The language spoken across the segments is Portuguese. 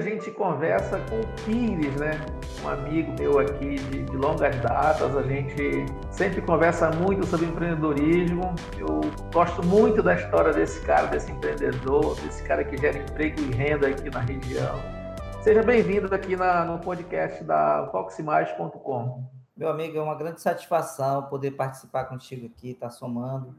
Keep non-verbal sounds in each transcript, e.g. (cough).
a gente conversa com o Pires, né? Um amigo meu aqui de, de, longas datas. A gente sempre conversa muito sobre empreendedorismo. Eu gosto muito da história desse cara, desse empreendedor, desse cara que gera emprego e renda aqui na região. Seja bem-vindo aqui na, no podcast da Foximais.com. Meu amigo, é uma grande satisfação poder participar contigo aqui, estar tá somando.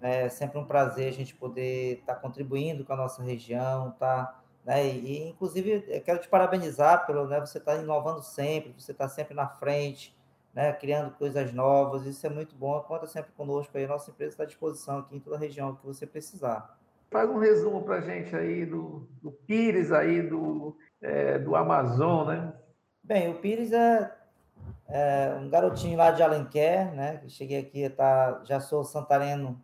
É sempre um prazer a gente poder estar tá contribuindo com a nossa região, tá né? E, inclusive, eu quero te parabenizar pelo, né? Você está inovando sempre, você está sempre na frente, né? Criando coisas novas. Isso é muito bom. Conta sempre conosco aí. A nossa empresa está à disposição aqui em toda a região que você precisar. Faz um resumo para a gente aí do, do Pires aí do, é, do Amazon, né? Bem, o Pires é, é, um garotinho lá de Alenquer, né? Cheguei aqui, tá, já sou santareno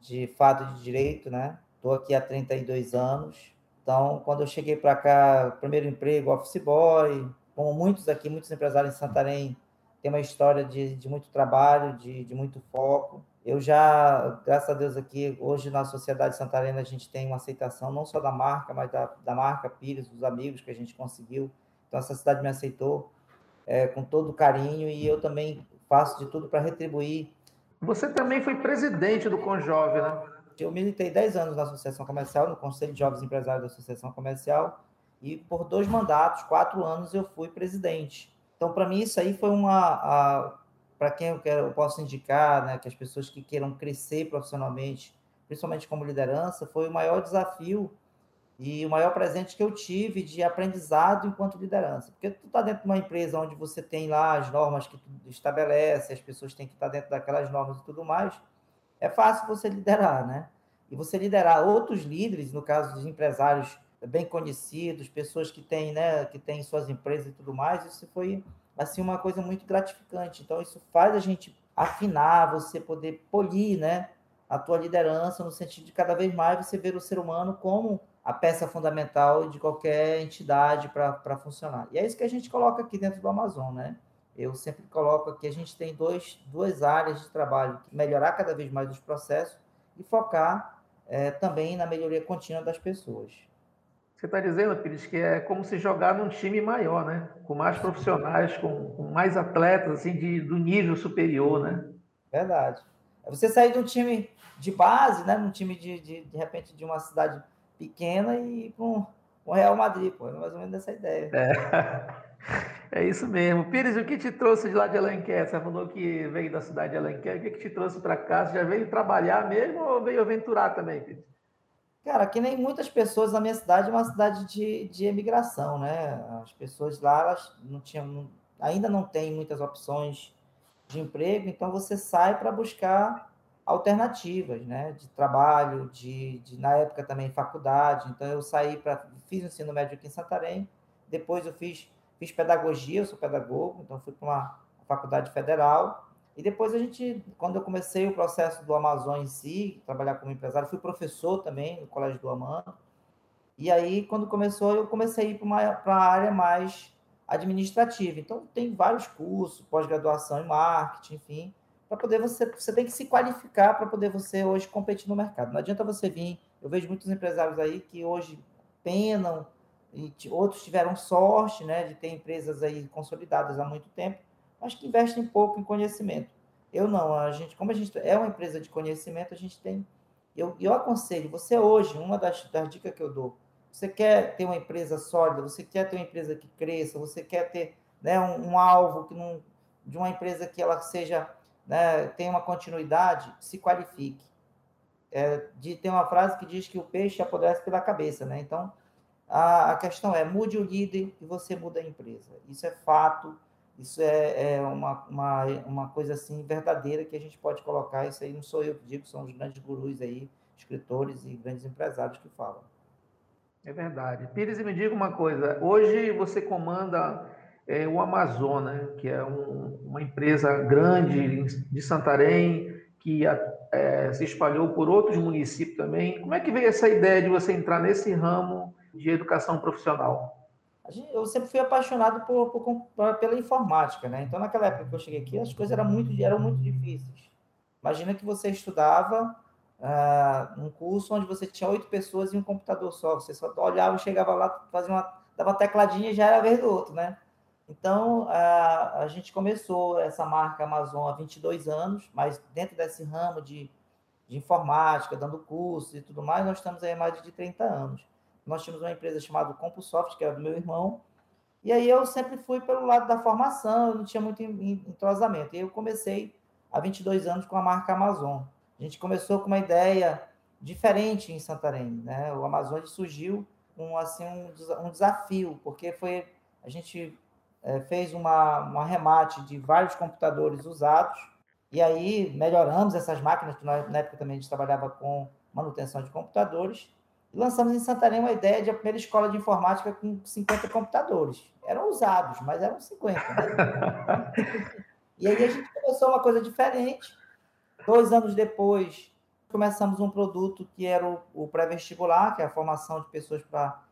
de fato de direito, né? Estou aqui há 32 anos. Então, quando eu cheguei para cá, primeiro emprego, office boy, como muitos aqui, muitos empresários em Santarém, tem uma história de, de muito trabalho, de, de muito foco. Eu já, graças a Deus aqui, hoje na sociedade santarena, a gente tem uma aceitação não só da marca, mas da, da marca Pires, dos amigos que a gente conseguiu. Então, essa cidade me aceitou é, com todo carinho e eu também faço de tudo para retribuir. Você também foi presidente do Conjove, né? Eu militei 10 anos na Associação Comercial, no Conselho de Jovens Empresários da Associação Comercial, e por dois mandatos, quatro anos, eu fui presidente. Então, para mim, isso aí foi uma. Para quem eu, quero, eu posso indicar, né, que as pessoas que queiram crescer profissionalmente, principalmente como liderança, foi o maior desafio e o maior presente que eu tive de aprendizado enquanto liderança. Porque tu está dentro de uma empresa onde você tem lá as normas que tu estabelece, as pessoas têm que estar dentro daquelas normas e tudo mais é fácil você liderar, né? E você liderar outros líderes, no caso dos empresários bem conhecidos, pessoas que têm, né, que têm suas empresas e tudo mais, isso foi assim uma coisa muito gratificante. Então isso faz a gente afinar, você poder polir, né, a tua liderança no sentido de cada vez mais você ver o ser humano como a peça fundamental de qualquer entidade para funcionar. E é isso que a gente coloca aqui dentro do Amazon, né? Eu sempre coloco que a gente tem dois, duas áreas de trabalho, melhorar cada vez mais os processos e focar é, também na melhoria contínua das pessoas. Você está dizendo, Pires, que é como se jogar num time maior, né? Com mais profissionais, com, com mais atletas, assim, de, do nível superior, né? Verdade. É você sair de um time de base, né? Num time de, de, de repente, de uma cidade pequena e ir para um, um Real Madrid, pô. É mais ou menos essa ideia. É. (laughs) É isso mesmo. Pires, o que te trouxe de lá de Alenquer? Você falou que veio da cidade de Alenquer. O que, que te trouxe para cá? Você já veio trabalhar mesmo ou veio aventurar também, Pires? Cara, que nem muitas pessoas na minha cidade, é uma cidade de, de emigração, né? As pessoas lá, elas não tinham, ainda não têm muitas opções de emprego, então você sai para buscar alternativas, né? De trabalho, de, de, na época também faculdade. Então eu saí para fiz o ensino médio aqui em Santarém, depois eu fiz Fiz pedagogia, eu sou pedagogo, então fui para uma faculdade federal. E depois a gente, quando eu comecei o processo do Amazon em si, trabalhar como empresário, fui professor também no Colégio do Amando. E aí, quando começou, eu comecei a ir para a área mais administrativa. Então, tem vários cursos, pós-graduação em marketing, enfim, para poder você, você tem que se qualificar para poder você hoje competir no mercado. Não adianta você vir, eu vejo muitos empresários aí que hoje penam e outros tiveram sorte né, de ter empresas aí consolidadas há muito tempo, mas que investem pouco em conhecimento. Eu não, a gente, como a gente é uma empresa de conhecimento, a gente tem. Eu, eu aconselho, você hoje, uma das, das dicas que eu dou, você quer ter uma empresa sólida, você quer ter uma empresa que cresça, você quer ter né, um, um alvo que não, de uma empresa que ela seja, né, tenha uma continuidade, se qualifique. É, de, tem uma frase que diz que o peixe apodrece pela cabeça, né? Então, a, a questão é, mude o líder e você muda a empresa. Isso é fato, isso é, é uma, uma, uma coisa assim verdadeira que a gente pode colocar. Isso aí não sou eu que digo, são os grandes gurus aí, escritores e grandes empresários que falam. É verdade. Pires, me diga uma coisa. Hoje você comanda é, o Amazon, que é um, uma empresa grande de Santarém, que é, se espalhou por outros municípios também. Como é que veio essa ideia de você entrar nesse ramo de educação profissional? Eu sempre fui apaixonado por, por, pela informática, né? Então, naquela época que eu cheguei aqui, as coisas eram muito, eram muito difíceis. Imagina que você estudava uh, um curso onde você tinha oito pessoas e um computador só. Você só olhava, chegava lá, fazia uma dava tecladinha e já era vez do outro, né? Então, a, a gente começou essa marca Amazon há 22 anos, mas dentro desse ramo de, de informática, dando cursos e tudo mais, nós estamos aí há mais de 30 anos. Nós tínhamos uma empresa chamada CompuSoft, que era do meu irmão, e aí eu sempre fui pelo lado da formação, eu não tinha muito entrosamento. E eu comecei há 22 anos com a marca Amazon. A gente começou com uma ideia diferente em Santarém, né? O Amazon surgiu com assim um, um desafio, porque foi a gente é, fez uma, um arremate de vários computadores usados, e aí melhoramos essas máquinas, que na época também a gente trabalhava com manutenção de computadores, lançamos em Santarém uma ideia de a primeira escola de informática com 50 computadores. Eram usados, mas eram 50. Né? (laughs) e aí a gente começou uma coisa diferente. Dois anos depois, começamos um produto que era o, o pré-vestibular, que é a formação de pessoas para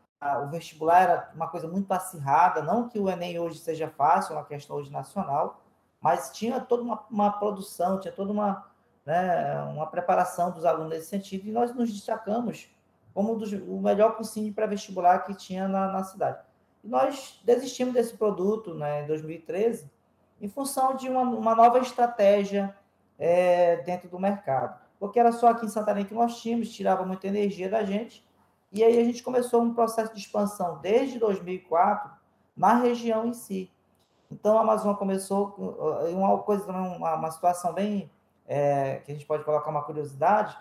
o vestibular era uma coisa muito acirrada, não que o Enem hoje seja fácil, é uma questão hoje nacional, mas tinha toda uma, uma produção, tinha toda uma, né, uma preparação dos alunos nesse sentido, e nós nos destacamos como dos, o melhor cursinho pré-vestibular que tinha na, na, cidade. E nós desistimos desse produto né, em 2013, em função de uma, uma nova estratégia é, dentro do mercado. Porque era só aqui em Santarém que nós tínhamos, tirava muita energia da gente, e aí a gente começou um processo de expansão desde 2004 na região em si. Então a Amazon começou uma coisa uma, uma situação bem é, que a gente pode colocar uma curiosidade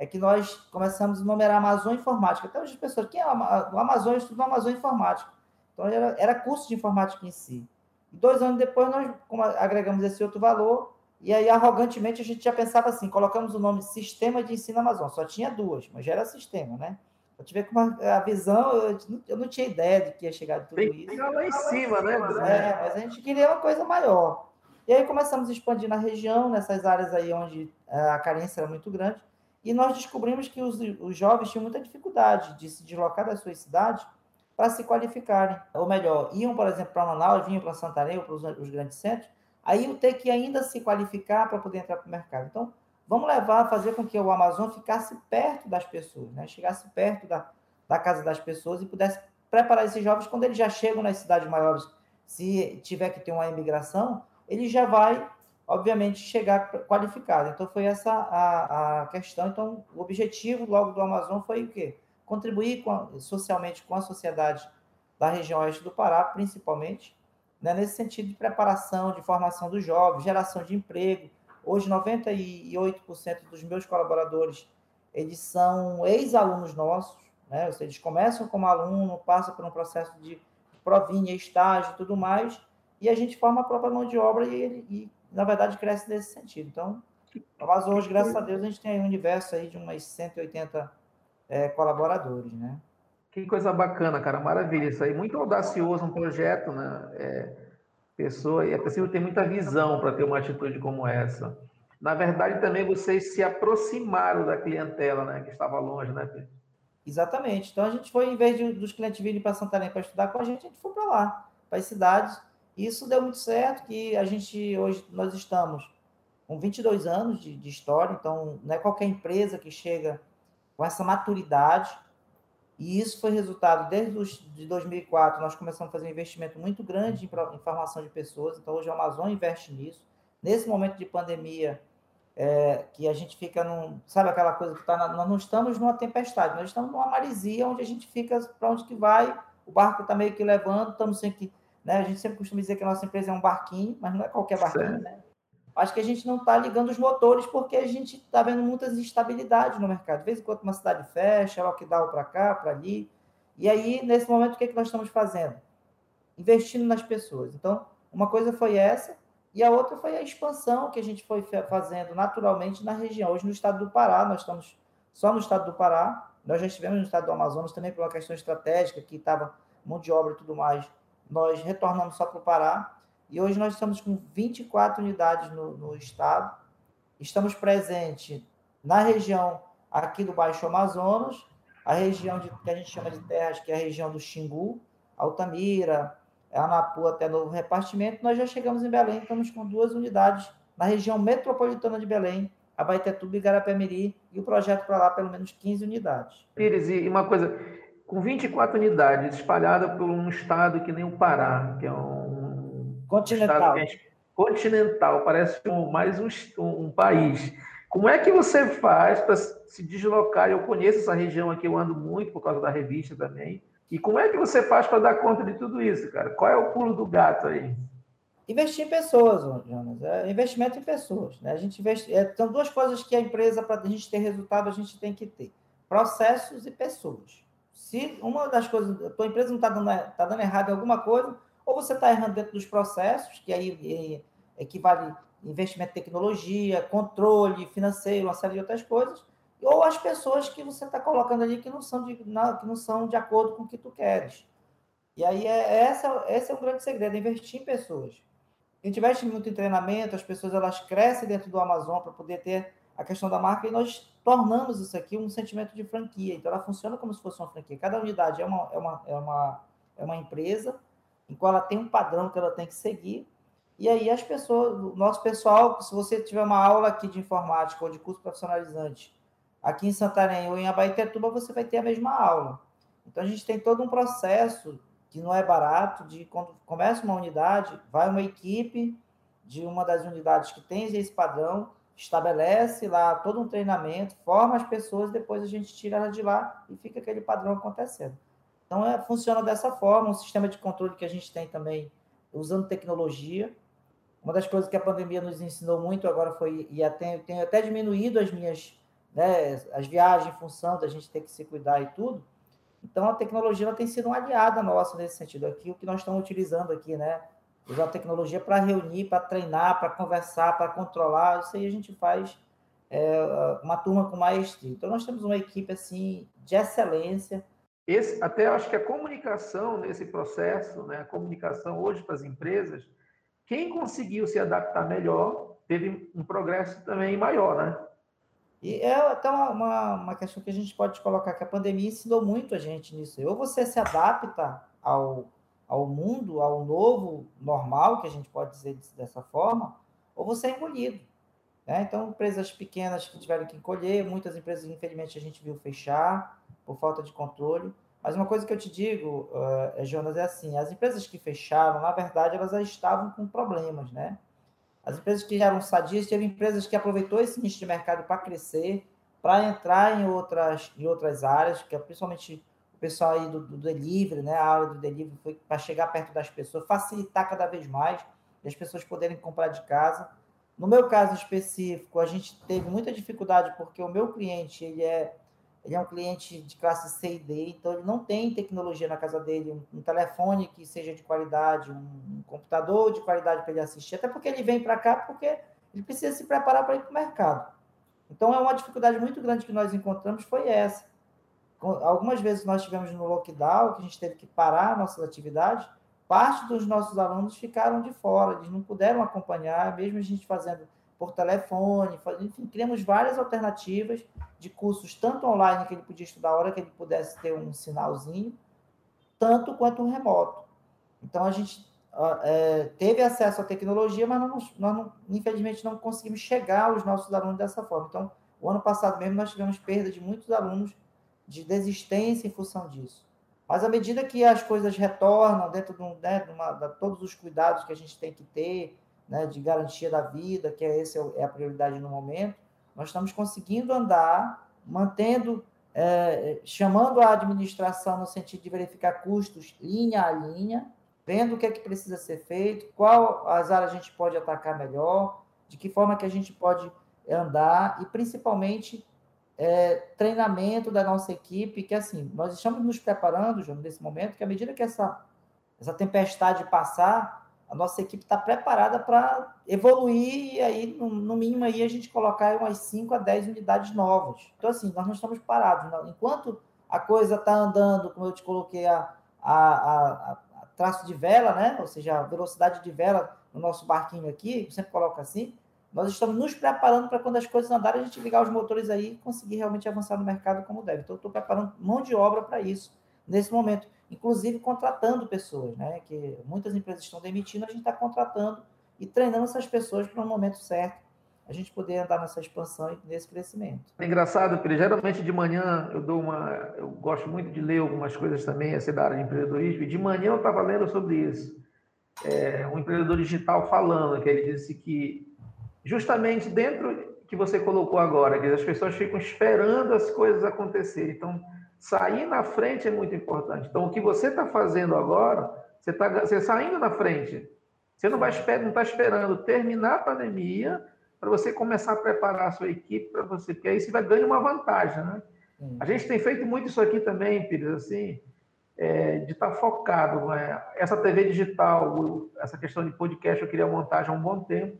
é que nós começamos a numerar Amazon Informática. Até hoje as pessoas, quem é o Amazon estuda Amazon Informática. Então era, era curso de informática em si. E dois anos depois nós agregamos esse outro valor e aí arrogantemente a gente já pensava assim, colocamos o nome Sistema de Ensino Amazon. Só tinha duas, mas já era sistema, né? Eu tive com a visão, eu, eu, não tinha ideia de que ia chegar de tudo Tem isso. lá em cima, né? É, mas a gente queria uma coisa maior. E aí começamos a expandir na região, nessas áreas aí onde é, a carência era muito grande, e nós descobrimos que os, os jovens tinham muita dificuldade de se deslocar das suas cidades para se qualificarem. Ou melhor, iam, por exemplo, para Manaus, vinham para Santarém ou para os, os grandes centros, aí iam ter que ainda se qualificar para poder entrar para o mercado. Então, vamos levar, fazer com que o Amazon ficasse perto das pessoas, né? chegasse perto da, da casa das pessoas e pudesse preparar esses jovens quando eles já chegam nas cidades maiores, se tiver que ter uma imigração, ele já vai, obviamente, chegar qualificado. Então, foi essa a, a questão. Então, o objetivo logo do Amazon foi o quê? Contribuir com a, socialmente com a sociedade da região oeste do Pará, principalmente, né? nesse sentido de preparação, de formação dos jovens, geração de emprego, Hoje, 98% dos meus colaboradores, eles são ex-alunos nossos, né? Ou seja, eles começam como aluno, passam por um processo de provinha, estágio e tudo mais, e a gente forma a própria mão de obra e, e na verdade, cresce nesse sentido. Então, mas hoje, graças a Deus, a gente tem um universo aí de umas 180 é, colaboradores, né? Que coisa bacana, cara, maravilha isso aí. Muito audacioso um projeto, né? É pessoa, e é preciso ter muita visão para ter uma atitude como essa. Na verdade, também vocês se aproximaram da clientela, né, que estava longe, né, Pedro? Exatamente. Então a gente foi, em vez de, dos clientes virem para Santarém para estudar com a gente, a gente foi para lá, para as cidades. Isso deu muito certo, que a gente, hoje, nós estamos com 22 anos de, de história, então não é qualquer empresa que chega com essa maturidade, e isso foi resultado desde os, de 2004, nós começamos a fazer um investimento muito grande em, em formação de pessoas, então hoje a Amazon investe nisso. Nesse momento de pandemia, é, que a gente fica num, sabe aquela coisa que tá na, nós não estamos numa tempestade, nós estamos numa marisia onde a gente fica para onde que vai, o barco está meio que levando, estamos sempre, né, a gente sempre costuma dizer que a nossa empresa é um barquinho, mas não é qualquer barquinho, né? acho que a gente não está ligando os motores porque a gente está vendo muitas instabilidades no mercado. De vez em quando uma cidade fecha, lockdown para cá, para ali. E aí, nesse momento, o que, é que nós estamos fazendo? Investindo nas pessoas. Então, uma coisa foi essa, e a outra foi a expansão que a gente foi fazendo naturalmente na região. Hoje, no estado do Pará, nós estamos só no estado do Pará, nós já estivemos no estado do Amazonas também por uma questão estratégica, que estava mão de obra e tudo mais. Nós retornamos só para o Pará, e hoje nós estamos com 24 unidades no, no estado. Estamos presentes na região aqui do Baixo Amazonas, a região de, que a gente chama de terras, que é a região do Xingu, Altamira, Anapu até novo repartimento. Nós já chegamos em Belém, estamos com duas unidades na região metropolitana de Belém, Abaetetuba e Garapé-Miri, e o projeto para lá pelo menos 15 unidades. Pires, e uma coisa, com 24 unidades espalhadas por um estado que nem o Pará, que é um continental, é continental, parece um, mais um, um, país. Como é que você faz para se deslocar? Eu conheço essa região aqui, eu ando muito por causa da revista também. E como é que você faz para dar conta de tudo isso, cara? Qual é o pulo do gato aí? Investir em pessoas, Jonas. É investimento em pessoas. Né? A gente investe... É, são duas coisas que a empresa, para a gente ter resultado, a gente tem que ter: processos e pessoas. Se uma das coisas, a tua empresa não está dando, tá dando errado em alguma coisa, ou você está errando dentro dos processos, que aí equivale investimento em tecnologia, controle financeiro, uma série de outras coisas, ou as pessoas que você está colocando ali que não são de, que não são de acordo com o que tu queres. E aí é, essa, esse é um grande segredo, investir em pessoas. A gente investe muito em treinamento, as pessoas elas crescem dentro do Amazon para poder ter a questão da marca e nós tornamos isso aqui um sentimento de franquia. Então ela funciona como se fosse uma franquia. Cada unidade é uma, é uma, é uma, é uma empresa em qual ela tem um padrão que ela tem que seguir. E aí as pessoas, o nosso pessoal, se você tiver uma aula aqui de informática ou de curso profissionalizante aqui em Santarém ou em Abaetetuba, você vai ter a mesma aula. Então a gente tem todo um processo que não é barato, de quando começa uma unidade, vai uma equipe de uma das unidades que tem esse padrão, estabelece lá todo um treinamento, forma as pessoas, depois a gente tira ela de lá e fica aquele padrão acontecendo. Então, é, funciona dessa forma, um sistema de controle que a gente tem também usando tecnologia. Uma das coisas que a pandemia nos ensinou muito agora foi, e até, tenho até diminuído as minhas, né, as viagens em função da gente ter que se cuidar e tudo, então, a tecnologia tem sido uma aliada nossa nesse sentido. Aqui, o que nós estamos utilizando aqui, né? Usar a tecnologia para reunir, para treinar, para conversar, para controlar. Isso aí a gente faz é, uma turma com maestria. Então, nós temos uma equipe, assim, de excelência. Esse, até acho que a comunicação nesse processo, né? A comunicação hoje para as empresas, quem conseguiu se adaptar melhor teve um progresso também maior, né? E é até uma, uma, uma, questão que a gente pode colocar, que a pandemia ensinou muito a gente nisso. Ou você se adapta ao, ao mundo, ao novo normal, que a gente pode dizer dessa forma, ou você é engolido. Né? Então, empresas pequenas que tiveram que encolher, muitas empresas, infelizmente, a gente viu fechar por falta de controle. Mas uma coisa que eu te digo, uh, Jonas, é assim, as empresas que fecharam, na verdade, elas já estavam com problemas, né? As empresas que eram sadias, teve empresas que aproveitou esse nicho de mercado para crescer, para entrar em outras, em outras áreas, que é principalmente pessoal aí do, do delivery, né? A área do delivery foi para chegar perto das pessoas, facilitar cada vez mais, e as pessoas poderem comprar de casa. No meu caso específico, a gente teve muita dificuldade porque o meu cliente, ele é ele é um cliente de classe C e D, então ele não tem tecnologia na casa dele, um, um telefone que seja de qualidade, um, um computador de qualidade para ele assistir, até porque ele vem para cá porque ele precisa se preparar para ir para o mercado. Então, é uma dificuldade muito grande que nós encontramos foi essa. Algumas vezes nós tivemos no lockdown, que a gente teve que parar nossas atividades, parte dos nossos alunos ficaram de fora, eles não puderam acompanhar, mesmo a gente fazendo por telefone, enfim, criamos várias alternativas de cursos, tanto online, que ele podia estudar a hora que ele pudesse ter um sinalzinho, tanto quanto remoto. Então, a gente é, teve acesso à tecnologia, mas nós, nós não, infelizmente não conseguimos chegar aos nossos alunos dessa forma. Então, o ano passado mesmo nós tivemos perda de muitos alunos de desistência em função disso. Mas à medida que as coisas retornam dentro de, um, né, de, uma, de todos os cuidados que a gente tem que ter, né, de garantia da vida, que é esse é a prioridade no momento, nós estamos conseguindo andar, mantendo, é, chamando a administração no sentido de verificar custos linha a linha, vendo o que é que precisa ser feito, qual as áreas a gente pode atacar melhor, de que forma que a gente pode andar e principalmente é, treinamento da nossa equipe, que assim, nós estamos nos preparando, João, nesse momento, que à medida que essa, essa tempestade passar, a nossa equipe está preparada para evoluir e aí, no, no, mínimo, aí a gente colocar umas 5 a 10 unidades novas. Então, assim, nós não estamos parados. Não. Enquanto a coisa está andando, como eu te coloquei, a, a, a, a, traço de vela, né? ou seja, a velocidade de vela no nosso barquinho aqui, eu sempre coloco assim, nós estamos nos preparando para quando as coisas andarem, a gente ligar os motores aí e conseguir realmente avançar no mercado como deve. Então, estou preparando mão de obra para isso nesse momento inclusive contratando pessoas, né? Que muitas empresas estão demitindo, a gente está contratando e treinando essas pessoas para o momento certo a gente poder andar nessa expansão e nesse crescimento. É engraçado, porque geralmente de manhã eu dou uma, eu gosto muito de ler algumas coisas também, assim, da área de empreendedorismo, e de manhã eu estava lendo sobre isso. É, um empreendedor digital falando, que ele disse que justamente dentro que você colocou agora, que as pessoas ficam esperando as coisas acontecerem. Então, sair na frente é muito importante. Então, o que você está fazendo agora, você está você saindo na frente. Você não vai não está esperando terminar a pandemia para você começar a preparar a sua equipe para você, porque aí você vai ganhar uma vantagem, né? A gente tem feito muito isso aqui também, Pires, assim, é, de estar tá focado. Né? Essa TV digital, essa questão de podcast, eu queria montar já há um bom tempo.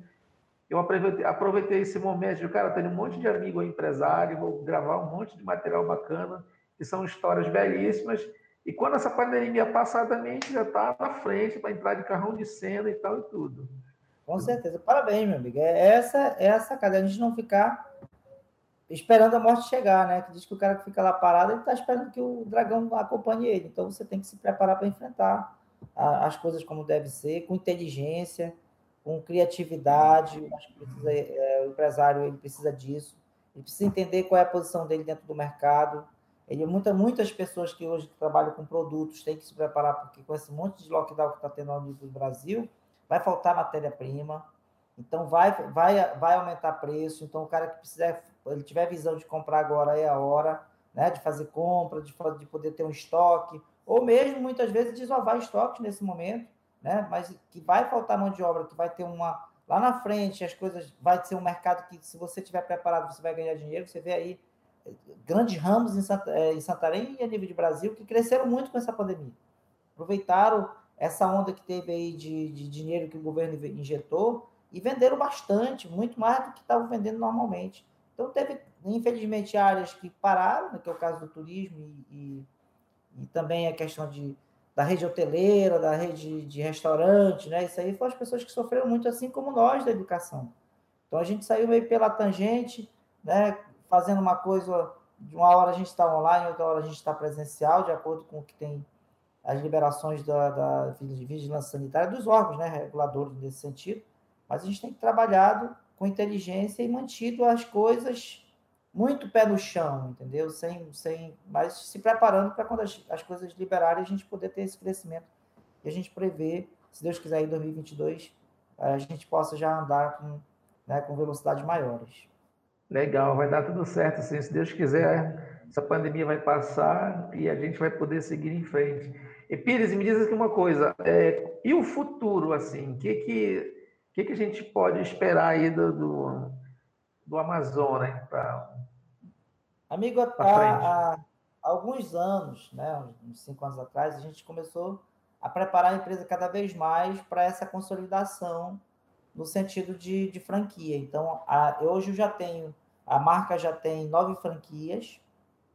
Eu aproveitei, aproveitei esse momento de, cara, tenho um monte de amigo empresário, vou gravar um monte de material bacana, que são histórias belíssimas. E quando essa pandemia passar também, já está na frente para entrar de carrão de cena e tal e tudo. Com certeza. Parabéns, meu amigo. É essa, é essa cara, a gente não ficar esperando a morte chegar, né? Que diz que o cara que fica lá parado, ele está esperando que o dragão acompanhe ele. Então você tem que se preparar para enfrentar as coisas como deve ser, com inteligência, com criatividade. Acho que precisa, é, o empresário ele precisa disso. Ele precisa entender qual é a posição dele dentro do mercado. Ele, muita, muitas pessoas que hoje trabalham com produtos têm que se preparar, porque com esse monte de lockdown que está tendo do Brasil, vai faltar matéria-prima, então vai, vai, vai aumentar preço. Então, o cara que precisar, ele tiver visão de comprar agora é a hora, né? De fazer compra, de, de poder ter um estoque, ou mesmo muitas vezes desovar estoques nesse momento, né? Mas que vai faltar mão de obra, que vai ter uma lá na frente as coisas vai ser um mercado que se você tiver preparado você vai ganhar dinheiro. Você vê aí eh, grandes ramos em, Santa, eh, em Santarém e a nível de Brasil que cresceram muito com essa pandemia. Aproveitaram essa onda que teve aí de, de dinheiro que o governo injetou e venderam bastante, muito mais do que estavam vendendo normalmente. Então, teve, infelizmente, áreas que pararam, né, que é o caso do turismo e, e, e também a questão de, da rede hoteleira, da rede de restaurante, né? Isso aí foram as pessoas que sofreram muito, assim como nós da educação. Então, a gente saiu meio pela tangente, né? Fazendo uma coisa, de uma hora a gente está online, outra hora a gente está presencial, de acordo com o que tem as liberações da, da vigilância sanitária dos órgãos né, reguladores nesse sentido, mas a gente tem trabalhado com inteligência e mantido as coisas muito pé no chão, entendeu? Sem, sem, mas se preparando para quando as, as coisas liberarem a gente poder ter esse crescimento e a gente prevê, se Deus quiser, em 2022 a gente possa já andar com, né, com velocidades maiores. Legal, vai dar tudo certo, sim. Se Deus quiser, essa pandemia vai passar e a gente vai poder seguir em frente. E Pires, me diz aqui uma coisa, é, e o futuro, assim, o que que, que que a gente pode esperar aí do, do, do Amazonas para Amigo, há, há, alguns anos, né, uns cinco anos atrás, a gente começou a preparar a empresa cada vez mais para essa consolidação no sentido de, de franquia. Então, a, hoje eu já tenho, a marca já tem nove franquias,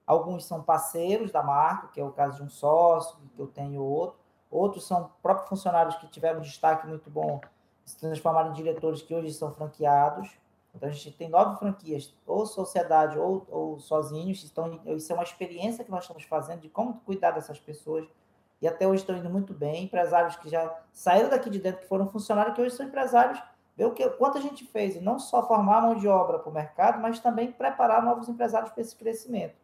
Alguns são parceiros da marca, que é o caso de um sócio, que eu tenho outro. Outros são próprios funcionários que tiveram um destaque muito bom, se transformaram em diretores que hoje são franqueados. Então, a gente tem nove franquias, ou sociedade ou, ou sozinhos. Então, isso é uma experiência que nós estamos fazendo de como cuidar dessas pessoas. E até hoje estão indo muito bem. Empresários que já saíram daqui de dentro, que foram funcionários, que hoje são empresários. Ver o que, quanto a gente fez, e não só formar mão de obra para o mercado, mas também preparar novos empresários para esse crescimento.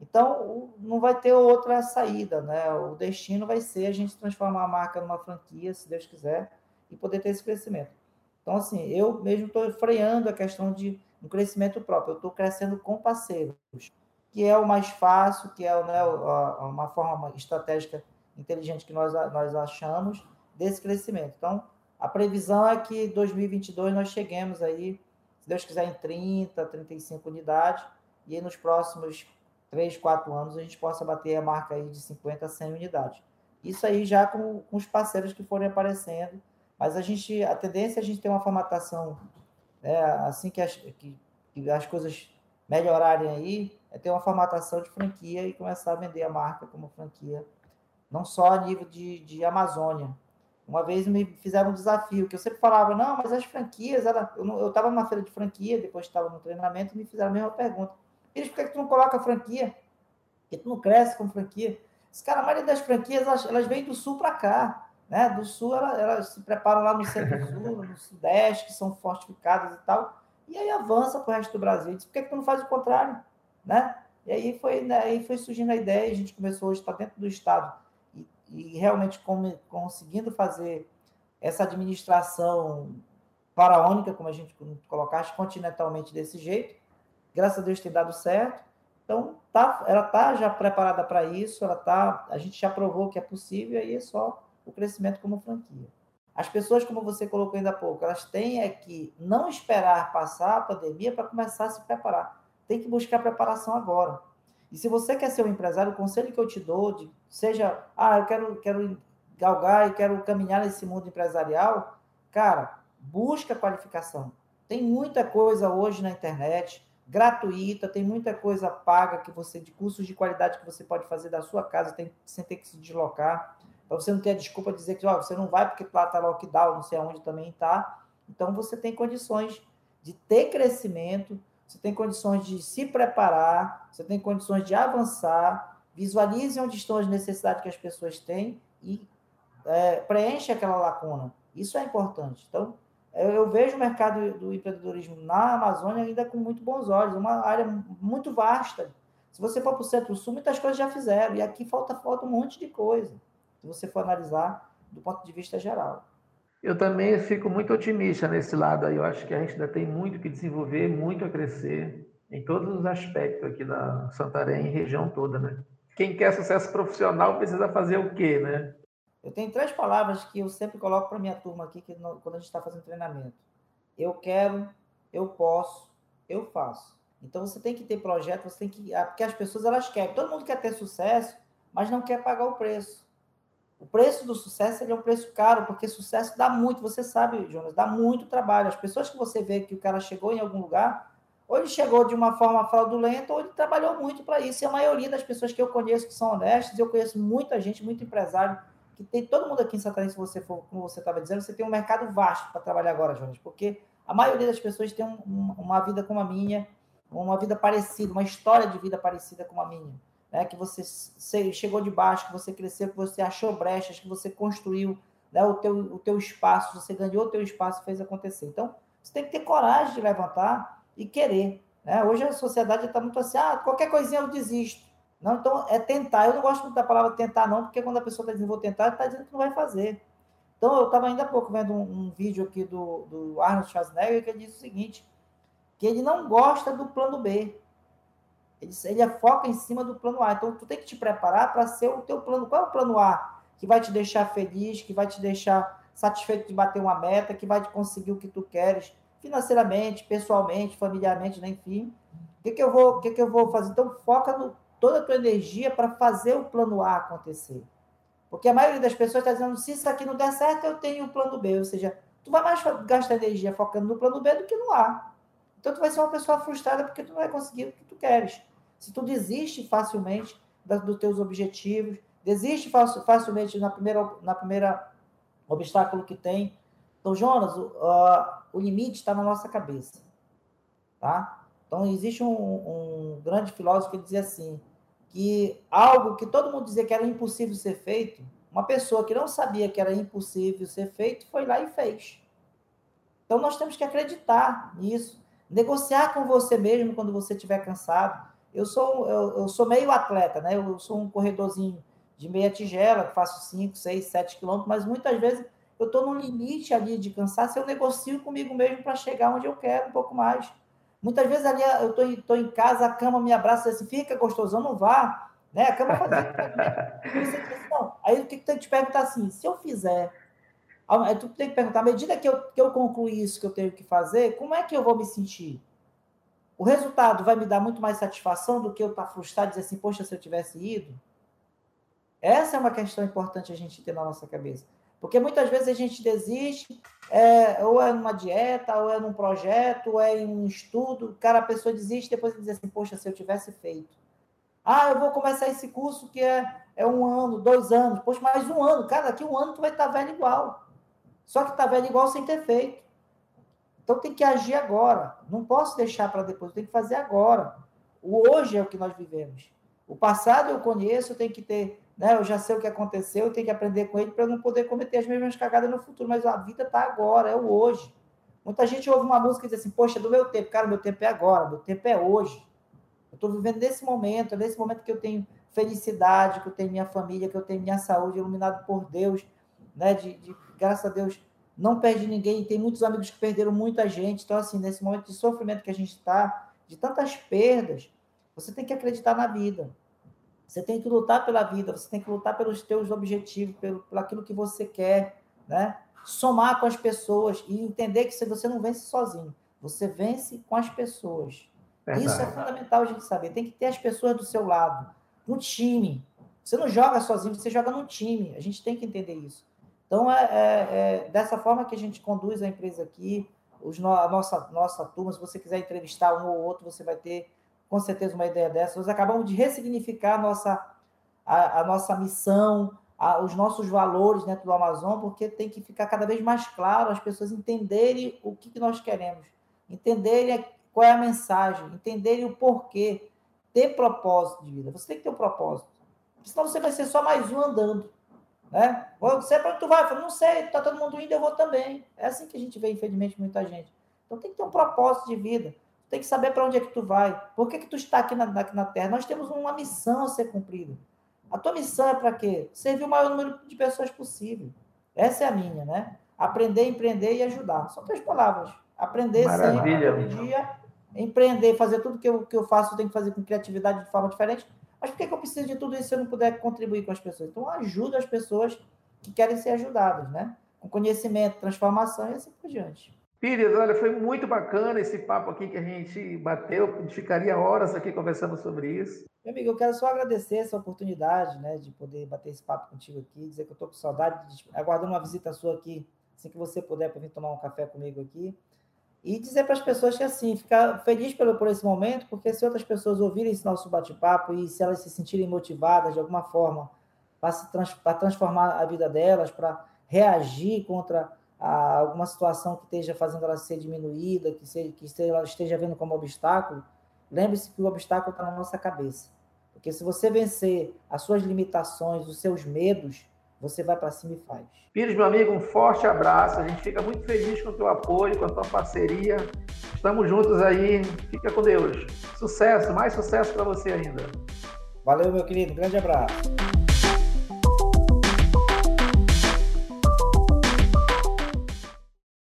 Então, não vai ter outra saída, né? O destino vai ser a gente transformar a marca numa franquia, se Deus quiser, e poder ter esse crescimento. Então, assim, eu mesmo estou freando a questão de um crescimento próprio, eu estou crescendo com parceiros, que é o mais fácil, que é né, uma forma estratégica inteligente que nós, nós achamos desse crescimento. Então, a previsão é que 2022 nós cheguemos aí, se Deus quiser, em 30, 35 unidades, e nos próximos três, quatro anos, a gente possa bater a marca aí de 50 a 100 unidades. Isso aí já com, com os parceiros que forem aparecendo, mas a gente, a tendência é a gente ter uma formatação, né, assim que as, que, que as coisas melhorarem aí, é ter uma formatação de franquia e começar a vender a marca como franquia, não só a nível de, de Amazônia. Uma vez me fizeram um desafio, que eu sempre falava, não, mas as franquias, era, eu estava numa feira de franquia, depois estava no treinamento, me fizeram a mesma pergunta eles, por que tu não coloca franquia? Porque tu não cresce com franquia. Esse cara, a maioria das franquias, elas, elas vêm do sul para cá. Né? Do sul, elas, se preparam lá no centro-sul, no sudeste, que são fortificadas e tal. e aí avança para o resto do Brasil. Diz, por que, que tu não faz o contrário? Né? E aí foi, né, aí foi surgindo a ideia, a gente começou hoje estar dentro do Estado e, e realmente com, conseguindo fazer essa administração faraônica, como a gente colocaste, continentalmente desse jeito. Graças a Deus tem dado certo. Então, tá, ela está já preparada para isso, ela tá, a gente já provou que é possível, e aí é só o crescimento como franquia. As pessoas, como você colocou ainda há pouco, elas têm é que não esperar passar a pandemia para começar a se preparar. Tem que buscar preparação agora. E se você quer ser um empresário, o conselho que eu te dou, de, seja, ah, eu quero, quero galgar e quero caminhar nesse mundo empresarial, cara, busca qualificação. Tem muita coisa hoje na internet, gratuita, tem muita coisa paga que você, de cursos de qualidade que você pode fazer da sua casa, tem, sem ter que se deslocar para você não ter a desculpa de dizer que ó, você não vai porque lá está lockdown, não sei aonde também está. Então, você tem condições de ter crescimento, você tem condições de se preparar, você tem condições de avançar, visualize onde estão as necessidades que as pessoas têm e é, preenche aquela lacuna. Isso é importante. Então, eu, eu vejo o mercado do empreendedorismo na Amazônia ainda com muito bons olhos, uma área muito vasta. Se você for para o Centro-Sul, muitas coisas já fizeram, e aqui falta, falta um monte de coisa se você for analisar do ponto de vista geral. Eu também fico muito otimista nesse lado aí. Eu acho que a gente ainda tem muito que desenvolver, muito a crescer em todos os aspectos aqui da Santarém e região toda, né? Quem quer sucesso profissional precisa fazer o quê, né? Eu tenho três palavras que eu sempre coloco para minha turma aqui que quando a gente está fazendo treinamento. Eu quero, eu posso, eu faço. Então você tem que ter projeto, você tem que, ah, porque as pessoas elas querem, todo mundo quer ter sucesso, mas não quer pagar o preço. O preço do sucesso é um preço caro, porque sucesso dá muito, você sabe, Jonas, dá muito trabalho. As pessoas que você vê que o cara chegou em algum lugar, ou ele chegou de uma forma fraudulenta, ou ele trabalhou muito para isso. E a maioria das pessoas que eu conheço que são honestas, eu conheço muita gente, muito empresário, que tem todo mundo aqui em Santa se você for, como você estava dizendo, você tem um mercado vasto para trabalhar agora, Jonas, porque a maioria das pessoas tem um, uma vida como a minha, uma vida parecida, uma história de vida parecida com a minha né, que você chegou de baixo, que você cresceu, que você achou brechas, que você construiu né, o, teu, o teu espaço, você ganhou o teu espaço e fez acontecer. Então, você tem que ter coragem de levantar e querer. Né? Hoje a sociedade está muito assim, ah, qualquer coisinha eu desisto. Não, então é tentar. Eu não gosto muito da palavra tentar, não, porque quando a pessoa está dizendo vou tentar, está dizendo que não vai fazer. Então, eu estava ainda há pouco vendo um, um, vídeo aqui do, do Arnold Schwarzenegger que ele diz o seguinte, que ele não gosta do plano B. Ele, ele foca em cima do plano A. Então, tu tem que te preparar para ser o teu plano. Qual é o plano A? Que vai te deixar feliz, que vai te deixar satisfeito de bater uma meta, que vai te conseguir o que tu queres, financeiramente, pessoalmente, familiarmente, né? enfim. O que, que, eu vou, que, que eu vou fazer? Então, foca no, toda a tua energia para fazer o plano A acontecer. Porque a maioria das pessoas está dizendo, se isso aqui não der certo, eu tenho o plano B. Ou seja, tu vai mais gastar energia focando no plano B do que no A. Então, tu vai ser uma pessoa frustrada porque tu não vai conseguir o que tu queres se tu desiste facilmente dos teus objetivos, desiste facilmente na primeira, na primeira obstáculo que tem. Então, Jonas, o, uh, o limite está na nossa cabeça. Tá? Então, existe um, um grande filósofo que dizia assim, que algo que todo mundo dizia que era impossível ser feito, uma pessoa que não sabia que era impossível ser feito, foi lá e fez. Então, nós temos que acreditar nisso. Negociar com você mesmo quando você estiver cansado eu sou, eu, eu, sou meio atleta, né? Eu sou um corredorzinho de meia tigela, faço 5, 6, 7 quilômetros, mas muitas vezes eu estou no limite ali de cansaço, eu negocio comigo mesmo para chegar onde eu quero, um pouco mais. Muitas vezes ali eu estou tô, tô em casa, a cama me abraça assim, fica gostosão, não vá. Né? A cama faz não. Aí o que tem que te perguntar assim, se eu fizer, tu tem que perguntar, à medida que eu, que eu concluir isso que eu tenho que fazer, como é que eu vou me sentir? O resultado vai me dar muito mais satisfação do que eu estar tá frustrado e dizer assim, poxa, se eu tivesse ido. Essa é uma questão importante a gente ter na nossa cabeça. Porque muitas vezes a gente desiste, é, ou é numa dieta, ou é num projeto, ou é em um estudo. Cara, a pessoa desiste depois diz assim, poxa, se eu tivesse feito. Ah, eu vou começar esse curso que é, é um ano, dois anos. Poxa, mais um ano. Cara, daqui um ano tu vai estar tá velho igual. Só que tá velho igual sem ter feito. Então tem que agir agora. Não posso deixar para depois, tem que fazer agora. O hoje é o que nós vivemos. O passado eu conheço, eu tenho que ter, né? Eu já sei o que aconteceu, eu tenho que aprender com ele para não poder cometer as mesmas cagadas no futuro. Mas a vida está agora, é o hoje. Muita gente ouve uma música e diz assim, poxa, do meu tempo. Cara, meu tempo é agora, meu tempo é hoje. Eu estou vivendo nesse momento, é nesse momento que eu tenho felicidade, que eu tenho minha família, que eu tenho minha saúde iluminado por Deus, né? De, de graças a Deus, não perde ninguém. Tem muitos amigos que perderam muita gente. Então, assim, nesse momento de sofrimento que a gente está, de tantas perdas, você tem que acreditar na vida. Você tem que lutar pela vida, você tem que lutar pelos teus objetivos, pelo, pelo aquilo que você quer, né? Somar com as pessoas e entender que você não vence sozinho, você vence com as pessoas. Verdade. Isso é fundamental a gente saber. Tem que ter as pessoas do seu lado, um time. Você não joga sozinho, você joga num time. A gente tem que entender isso. Então, é, é, é dessa forma que a gente conduz a empresa aqui. Os, a nossa, nossa turma, se você quiser entrevistar um ou outro, você vai ter com certeza uma ideia dessa. Nós acabamos de ressignificar a nossa, a, a nossa missão, a, os nossos valores dentro do Amazon, porque tem que ficar cada vez mais claro, as pessoas entenderem o que, que nós queremos, entenderem qual é a mensagem, entenderem o porquê, ter propósito de vida. Você tem que ter um propósito. Senão você vai ser só mais um andando. Né? Você para onde tu vai? Eu falo, não sei, está todo mundo indo, eu vou também. É assim que a gente vê, infelizmente, muita gente. Então tem que ter um propósito de vida tem que saber para onde é que tu vai. Por que, que tu está aqui na, aqui na Terra? Nós temos uma missão a ser cumprida. A tua missão é para quê? Servir o maior número de pessoas possível. Essa é a minha, né? Aprender, empreender e ajudar. São três palavras. Aprender Maravilha. sempre, todo dia. Empreender, fazer tudo que eu, que eu faço, eu tenho que fazer com criatividade de forma diferente. Mas por que, que eu preciso de tudo isso se eu não puder contribuir com as pessoas? Então, ajuda as pessoas que querem ser ajudadas, né? Com conhecimento, transformação e assim por diante. Pires, olha, foi muito bacana esse papo aqui que a gente bateu. A gente ficaria horas aqui conversando sobre isso. Meu amigo, eu quero só agradecer essa oportunidade, né, de poder bater esse papo contigo aqui, dizer que eu estou com saudade, de, aguardando uma visita sua aqui, assim que você puder, para vir tomar um café comigo aqui. E dizer para as pessoas que, assim, ficar feliz pelo, por esse momento, porque se outras pessoas ouvirem esse nosso bate-papo e se elas se sentirem motivadas de alguma forma para trans, transformar a vida delas, para reagir contra a alguma situação que esteja fazendo ela ser diminuída, que, seja, que ela esteja vendo como obstáculo, lembre-se que o obstáculo está na nossa cabeça. Porque se você vencer as suas limitações, os seus medos, você vai para cima e faz. Pires, meu amigo, um forte abraço. A gente fica muito feliz com o teu apoio, com a tua parceria. Estamos juntos aí. Fica com Deus. Sucesso, mais sucesso para você ainda. Valeu, meu querido. grande abraço.